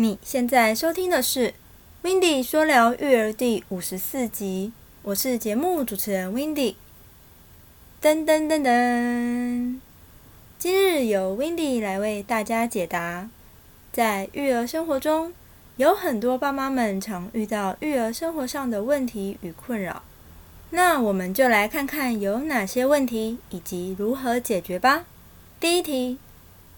你现在收听的是《w i n d y 说聊育儿》第五十四集，我是节目主持人 w i n d y 噔噔噔噔，今日由 w i n d y 来为大家解答，在育儿生活中，有很多爸妈们常遇到育儿生活上的问题与困扰，那我们就来看看有哪些问题以及如何解决吧。第一题。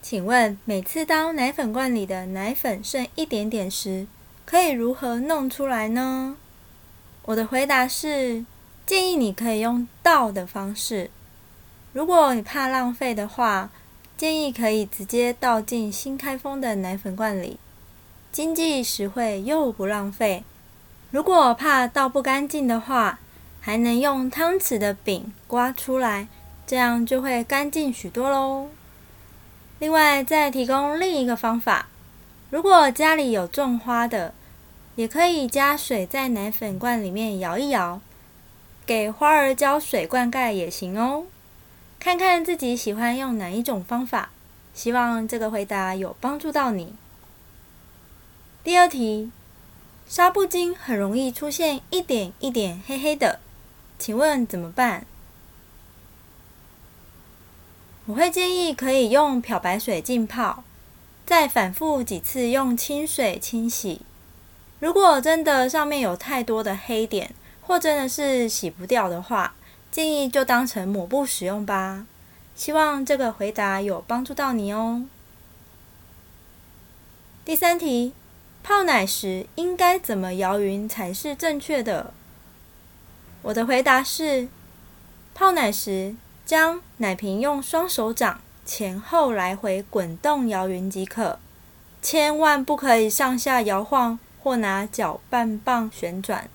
请问，每次当奶粉罐里的奶粉剩一点点时，可以如何弄出来呢？我的回答是：建议你可以用倒的方式。如果你怕浪费的话，建议可以直接倒进新开封的奶粉罐里，经济实惠又不浪费。如果怕倒不干净的话，还能用汤匙的柄刮出来，这样就会干净许多喽。另外，再提供另一个方法：如果家里有种花的，也可以加水在奶粉罐里面摇一摇，给花儿浇水灌溉也行哦。看看自己喜欢用哪一种方法。希望这个回答有帮助到你。第二题，纱布巾很容易出现一点一点黑黑的，请问怎么办？我会建议可以用漂白水浸泡，再反复几次用清水清洗。如果真的上面有太多的黑点，或真的是洗不掉的话，建议就当成抹布使用吧。希望这个回答有帮助到你哦。第三题，泡奶时应该怎么摇匀才是正确的？我的回答是，泡奶时。将奶瓶用双手掌前后来回滚动摇匀即可，千万不可以上下摇晃或拿搅拌棒旋转，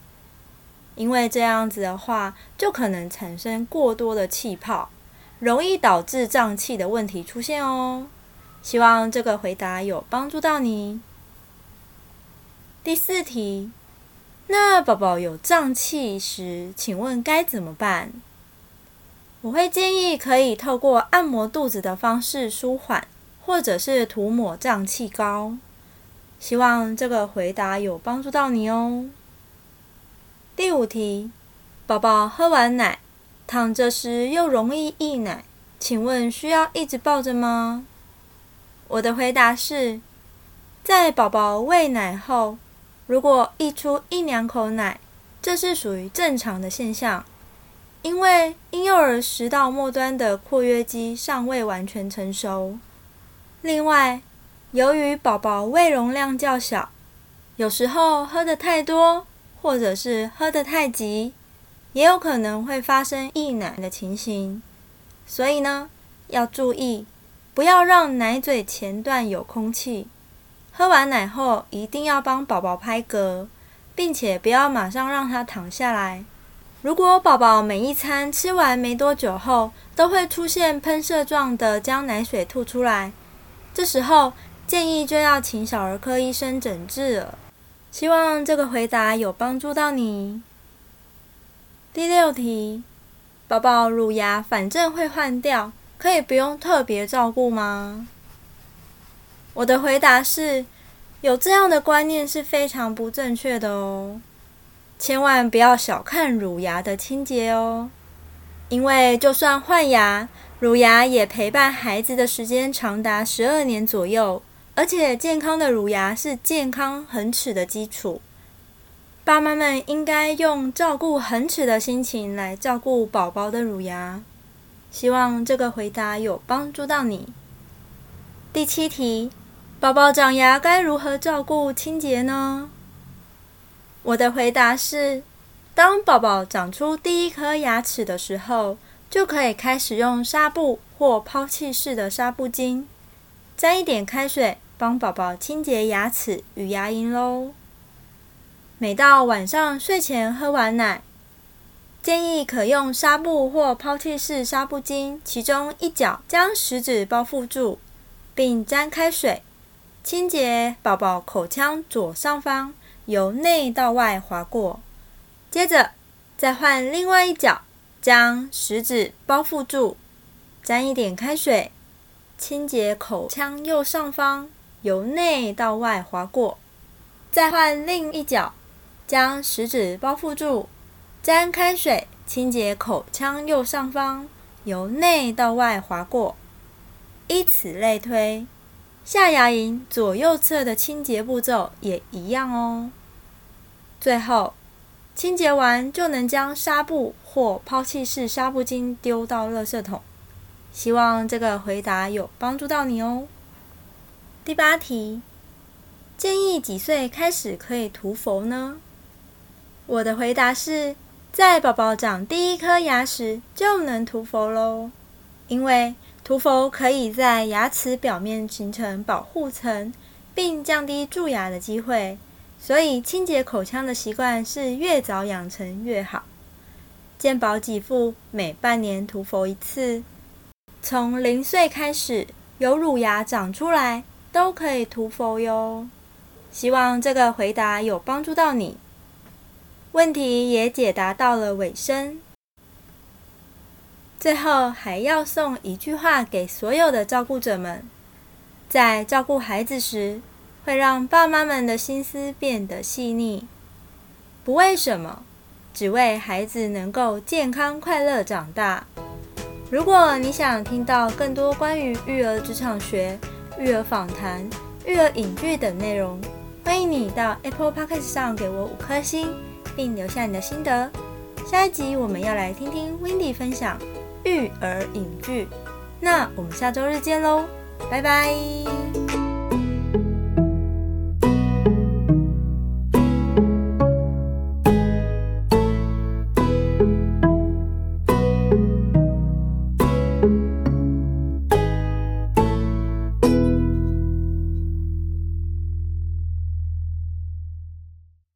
因为这样子的话就可能产生过多的气泡，容易导致胀气的问题出现哦。希望这个回答有帮助到你。第四题，那宝宝有胀气时，请问该怎么办？我会建议可以透过按摩肚子的方式舒缓，或者是涂抹胀气膏。希望这个回答有帮助到你哦。第五题，宝宝喝完奶躺着时又容易溢奶，请问需要一直抱着吗？我的回答是，在宝宝喂奶后，如果溢出一两口奶，这是属于正常的现象。因为婴幼儿食道末端的括约肌尚未完全成熟，另外，由于宝宝胃容量较小，有时候喝得太多，或者是喝得太急，也有可能会发生溢奶的情形。所以呢，要注意，不要让奶嘴前段有空气。喝完奶后，一定要帮宝宝拍嗝，并且不要马上让他躺下来。如果宝宝每一餐吃完没多久后，都会出现喷射状的将奶水吐出来，这时候建议就要请小儿科医生诊治了。希望这个回答有帮助到你。第六题，宝宝乳牙反正会换掉，可以不用特别照顾吗？我的回答是，有这样的观念是非常不正确的哦。千万不要小看乳牙的清洁哦，因为就算换牙，乳牙也陪伴孩子的时间长达十二年左右，而且健康的乳牙是健康恒齿的基础。爸妈们应该用照顾恒齿的心情来照顾宝宝的乳牙。希望这个回答有帮助到你。第七题，宝宝长牙该如何照顾清洁呢？我的回答是：当宝宝长出第一颗牙齿的时候，就可以开始用纱布或抛弃式的纱布巾，沾一点开水，帮宝宝清洁牙齿与牙龈喽。每到晚上睡前喝完奶，建议可用纱布或抛弃式纱布巾，其中一角将食指包覆住，并沾开水，清洁宝宝口腔左上方。由内到外划过，接着再换另外一角，将食指包覆住，沾一点开水，清洁口腔右上方，由内到外划过，再换另一脚，将食指包覆住，沾开水清洁口腔右上方，由内到外划过，依此类推。下牙龈左右侧的清洁步骤也一样哦。最后，清洁完就能将纱布或抛弃式纱布巾丢到垃圾桶。希望这个回答有帮助到你哦。第八题。建议几岁开始可以涂氟呢？我的回答是在宝宝长第一颗牙时就能涂氟喽，因为涂氟可以在牙齿表面形成保护层，并降低蛀牙的机会，所以清洁口腔的习惯是越早养成越好。健保给付每半年涂氟一次，从零岁开始有乳牙长出来都可以涂氟哟。希望这个回答有帮助到你，问题也解答到了尾声。最后还要送一句话给所有的照顾者们：在照顾孩子时，会让爸妈们的心思变得细腻，不为什么，只为孩子能够健康快乐长大。如果你想听到更多关于育儿职场学、育儿访谈、育儿影剧等内容，欢迎你到 Apple Podcast 上给我五颗星，并留下你的心得。下一集我们要来听听 Wendy 分享育儿影剧，那我们下周日见喽，拜拜。